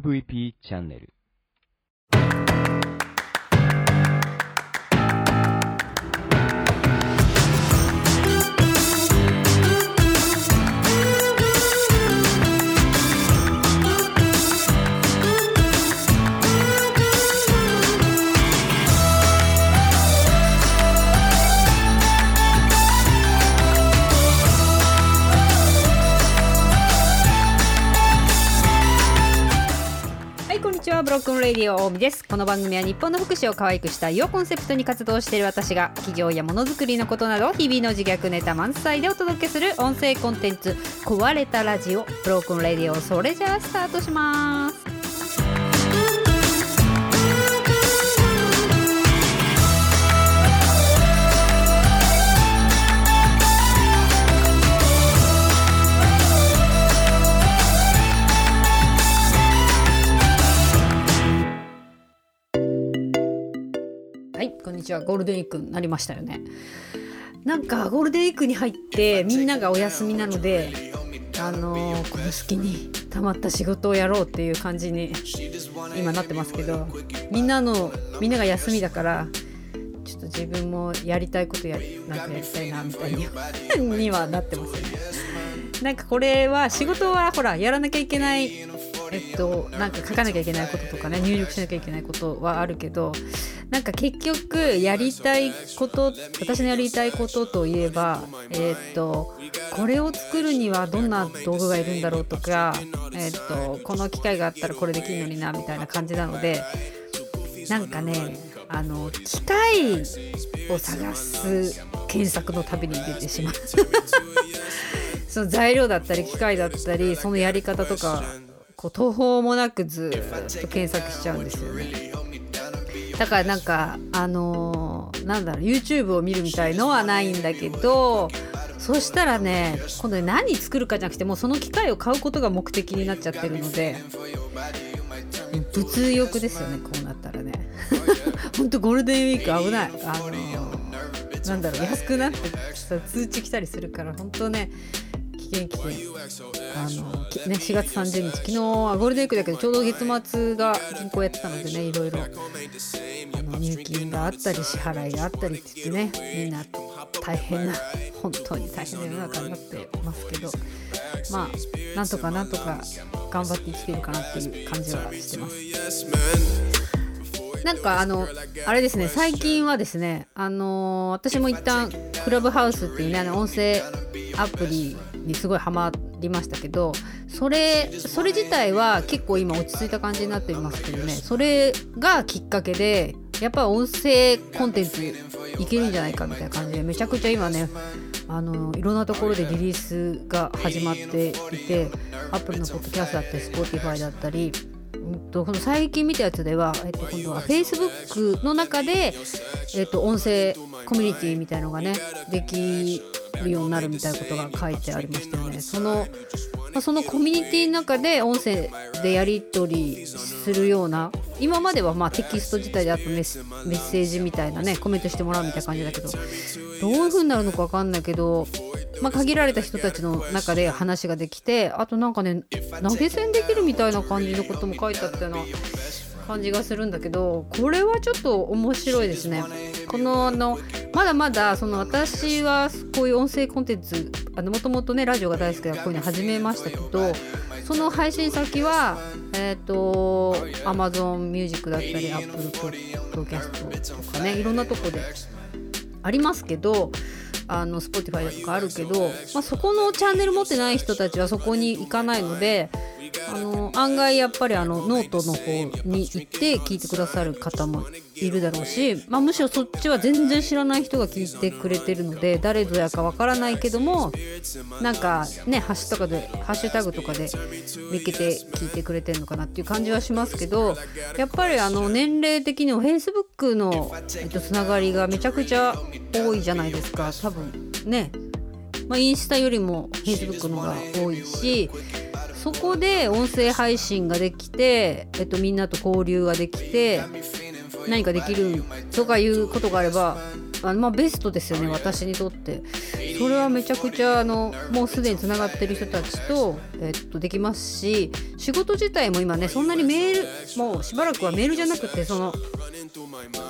MVP チャンネル。こんにちはブロックンレディオ大見です。この番組は日本の福祉を可愛くしたいをコンセプトに活動している私が企業やものづくりのことなど日々の自虐ネタ満載でお届けする音声コンテンツ壊れたラジオ Broken Radio それじゃあスタートします。はいこんにちはゴールデンウィークになりましたよね。なんかゴールデンウィークに入ってみんながお休みなのであのーこの隙にたまった仕事をやろうっていう感じに今なってますけどみんなのみんなが休みだからちょっと自分もやりたいことやなんかやりたいなみたいに にはなってますよね。なんかこれは仕事はほらやらなきゃいけないえっとなんか書かなきゃいけないこととかね入力しなきゃいけないことはあるけどなんか結局やりたいこと私のやりたいことといえばえっとこれを作るにはどんな道具がいるんだろうとかえっとこの機械があったらこれできるのになみたいな感じなのでなんかねあの機械を探す検索の旅に出てしまう。その材料だったり機械だったりそのやり方とかこう途方もなくずっと検索しちゃうんですよね。だからなんかあのーなんだろう YouTube を見るみたいのはないんだけどそしたらね今度何作るかじゃなくてもうその機械を買うことが目的になっちゃってるので物欲ですよねこうなったらね。ほんとゴールデンウィーク危ない。あのーなんだろう安くなってさ通知来たりするから本当ね危険危険あのきね、4月30日昨日はゴールデンウィークだけどちょうど月末が銀行やってたのでねいろいろあの入金があったり支払いがあったりって言ってねみんな大変な本当に大変な世の中になってますけどまあなんとかなんとか頑張って生きてるかなっていう感じはしてます。なんかあのあれですね最近はですねあのー私も一旦クラブハウスっていうねあの音声アプリにすごいハマりましたけどそれそれ自体は結構今落ち着いた感じになっていますけどね。それがきっかけでやっぱ音声コンテンツいけるんじゃないかみたいな感じでめちゃくちゃ今ねあのいろんなところでリリースが始まっていてアップルのポッドキャストだったり Spotify だったりうんとこの最近見たやつでは、えっと、今度は Facebook の中で、えっと、音声コミュニティみたいのがねできるようになるみたいなことが書いてありましたよね。その、そのコミュニティの中で音声でやり取りするような今まではまテキスト自体であとメッセメッセージみたいなねコメントしてもらうみたいな感じだけどどういう風になるのか分かんないけど、まあ、限られた人たちの中で話ができてあとなんかね投げ銭できるみたいな感じのことも書いてあったような感じがするんだけどこれはちょっと面白いですね。このあのまだまだその私はこういう音声コンテンツもともとねラジオが大好きでこういうの始めましたけどその配信先はえっ、と Amazon Music だったり Apple Podcast とかねいろんなとこでありますけどあの Spotify とかあるけど、まあ、そこのチャンネル持ってない人たちはそこに行かないのであの案外やっぱりあのノートの方に行って聞いてくださる方もいるだろうし、まあ、むしろそっちは全然知らない人が聞いてくれてるので誰ぞやかわからないけどもなんかねハッシュタグでハッシュタグとかで見つけて聞いてくれてるのかなっていう感じはしますけどやっぱりあの年齢的にも Facebook の、えっと、つながりがめちゃくちゃ多いじゃないですか。多分ね、まあ、インスタよりも Facebook の方が多いしそこで音声配信ができて、えっと、みんなと交流ができて何かできるとかいうことがあればあまあ、ベストですよね私にとって。それはめちゃくちゃあのもうすでにつながってる人たちと,、えっとできますし仕事自体も今ねそんなにメールもうしばらくはメールじゃなくてその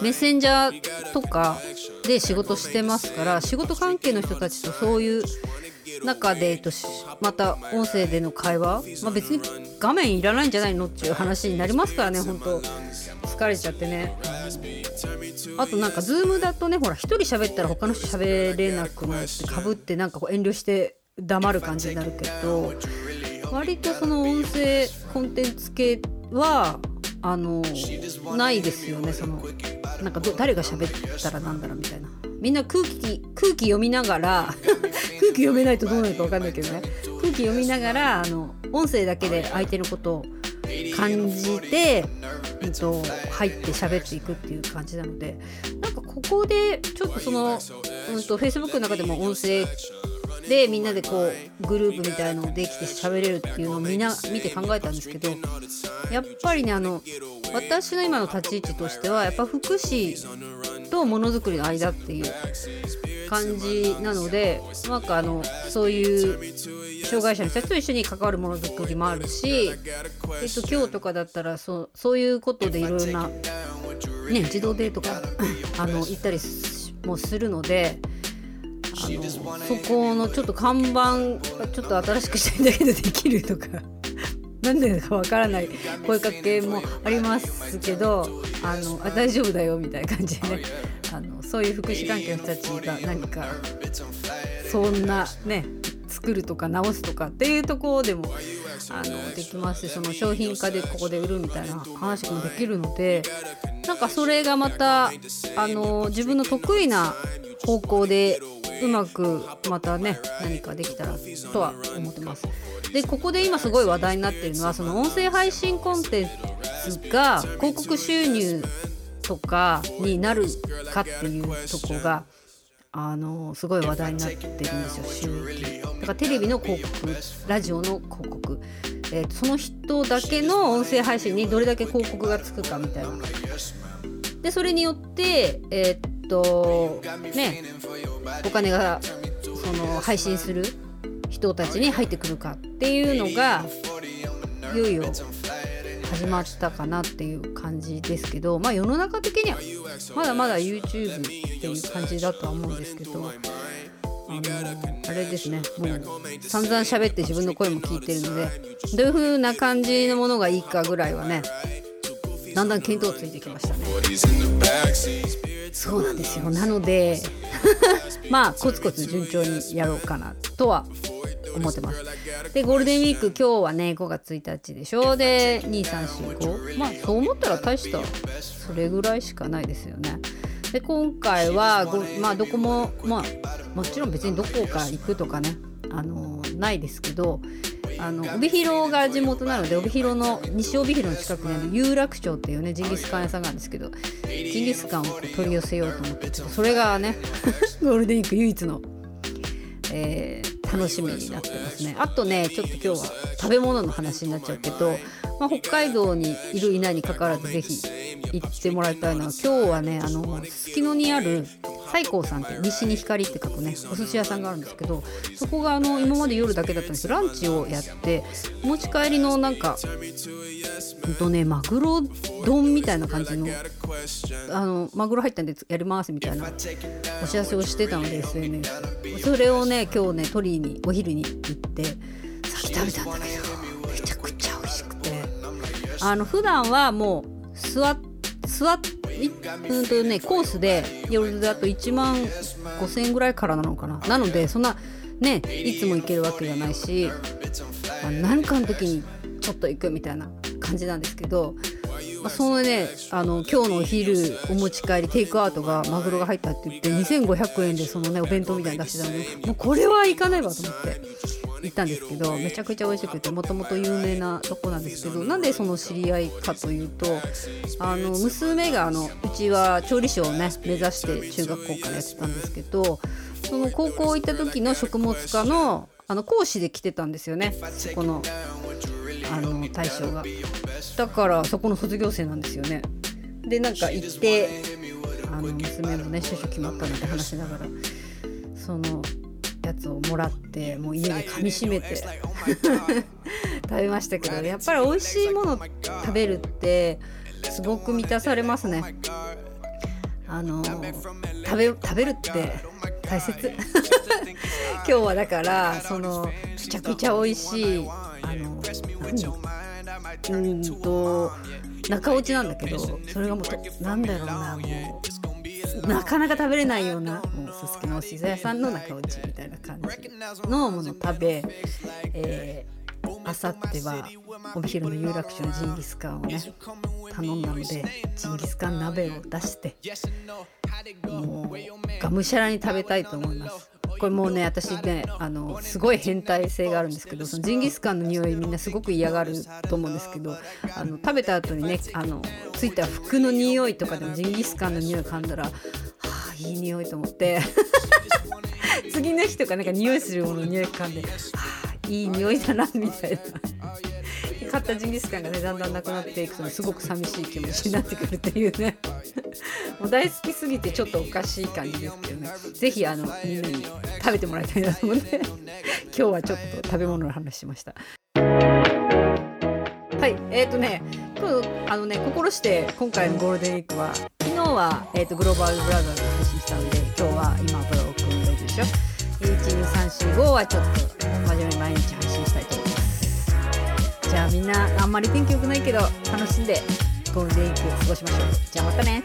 メッセンジャーとかで仕事してますから仕事関係の人たちとそういう中で、えっと、また音声での会話、まあ、別に画面いらないんじゃないのっていう話になりますからね本当。疲れちゃってね。あとなんかズームだとねほら1人喋ったら他の人喋れなくなってかぶってなんかこう遠慮して黙る感じになるけど割とその音声コンテンツ系はあのないですよね。そのなんか誰が喋ったらなんだろうみたいな。みんな空気空気読みながら空気読めないとどうなるか分かんないけどね。空気読みながらあの音声だけで相手のことを感じて、えっと、入って喋っていくっていう感じなのでなんかここでちょっとその、うんと、Facebook の中でも音声でみんなでこうグループみたいのできて喋れるっていうのをみんな見て考えたんですけどやっぱりねあの私の今の立ち位置としてはやっぱ福祉とものづくりの間っていう感じなのでなんかあのそういう障害者の人たちと一緒に関わるものづくりもあるし、えっと、今日とかだったらそうそういうことでいろいろな、ね、自動デートかあの行ったりもするので。あのそこのちょっと看板ちょっと新しくしたいんだけどできるとか何でかわからない声かけもありますけどあのあ大丈夫だよみたいな感じでね。あのそういう福祉関係の人たちが何かそんなね作るとか直すとかっていうところでもあのできますしその商品化でここで売るみたいな話もできるのでなんかそれがまたあの自分の得意な方向でうまくまたね何かできたらとは思ってます。でここで今すごい話題になってるのはその音声配信コンテンツが広告収入とかになるかっていうとこがあのすごい話題になってるんですよ収益。だからテレビの広告ラジオの広告、えー、その人だけの音声配信にどれだけ広告がつくかみたいな。でそれによってえー、っとねお金がその配信する人たちに入ってくるかっていうのがいよいよ始まったかなっていう感じですけどまあ世の中的にはまだまだ YouTube っていう感じだとは思うんですけどあのあれですねもう散々喋って自分の声も聞いてるのでどういう風な感じのものがいいかぐらいはねだんだん見当ついてきましたね。そうなんですよなので まあコツコツ順調にやろうかなとは思ってます。で、ゴールデンウィーク、今日はね、5月1日でしょ。で、2、3、4、5。まあ、そう思ったら大した、それぐらいしかないですよね。で、今回は、まあ、どこも、まあ、もちろん別にどこか行くとかね、あのないですけど、あの帯広が地元なので帯広の西帯広の近くにある有楽町っていうねジンギスカン屋さんがあるんですけどジンギスカンを取り寄せようと思ってちょっとそれがね ゴールデンウィーク唯一の、えー、楽しみになってますね。あとねちょっと今日は食べ物の話になっちゃうけど、まあ、北海道にいるいないにかかわらずぜひ行ってもらいたいのは今日はねあのすすきのにある西光さんって西に光って書くねお寿司屋さんがあるんですけどそこがあの今まで夜だけだったんです。けどランチをやってお持ち帰りのなんかほんとねマグロ丼みたいな感じのあのマグロ入ったんでやりますみたいなお知らせをしてたので SNS それをね今日ね取りにお昼に行ってさっき食べたんだけどめちゃくちゃ美味しくて。あの普段はもう座って座ってうんとねコースで夜だと1万5000円ぐらいからなのかな。なのでそんなねいつも行けるわけじゃないし何かの時にちょっと行くみたいな感じなんですけど、まあ、そのねあの今日のお昼お持ち帰りテイクアウトがマグロが入ったって言って2500円でそのねお弁当みたいに出してたの。でもうこれはいかないわと思って。行ったんですけどめちゃくちゃ美味しくてもともと有名なとこなんですけどなんでその知り合いかというとあの娘があのうちは調理師をね目指して中学校からやってたんですけどその高校行った時の食物科のあの講師で来てたんですよねそこのあの大将が。だからそこの卒業生なんですよね。でなんか行ってあの娘もね就職決まったのって話しながらそのやつをもらってもう家で噛みしめて。食べましたけどやっぱり美味しいもの食べるってすごく満たされますね。あの食べ食べるって大切。今日はだからそのめちゃくちゃ美味しいあの何うんと中落ちなんだけどそれがもうなんだろうなもうなかなか食べれないようなもうすすきのおしざ屋さんの中落ちみたいな感じのもの食べ、えー、あさってはお昼の有楽町のジンギスカンをね頼んだのでジンギスカン鍋を出してもうがむしゃらに食べたいと思います。これもうね私ねあのすごい変態性があるんですけどそのジンギスカンの匂いみんなすごく嫌がると思うんですけどあの食べた後にねあのついた服の匂いとかでもジンギスカンの匂い噛んだらはあいい匂いと思って。次の日とかなんか匂いするものの匂い噛んではあいい匂いだなみたいな。買ったジンギスカンがねだんだんなくなっていくとすごく寂しい気持ちになってくるっていうね。もう大好きすぎてちょっとおかしい感じですけどね。是非あのみんなに食べてもらいたいなと思って。今日はちょっと食べ物の話しました。はいえっ、ー、とね今日あのね心して今回のゴールデンウィークは昨日は、えーと、グローバルブラザーズ配信したので今日は今ブロークンレディでしょ12345はちょっと真面目に毎日配信したいと思います。じゃあみんなあんまり天気良くないけど楽しんでゴールデンウィーク過ごしましょう。じゃあまたね。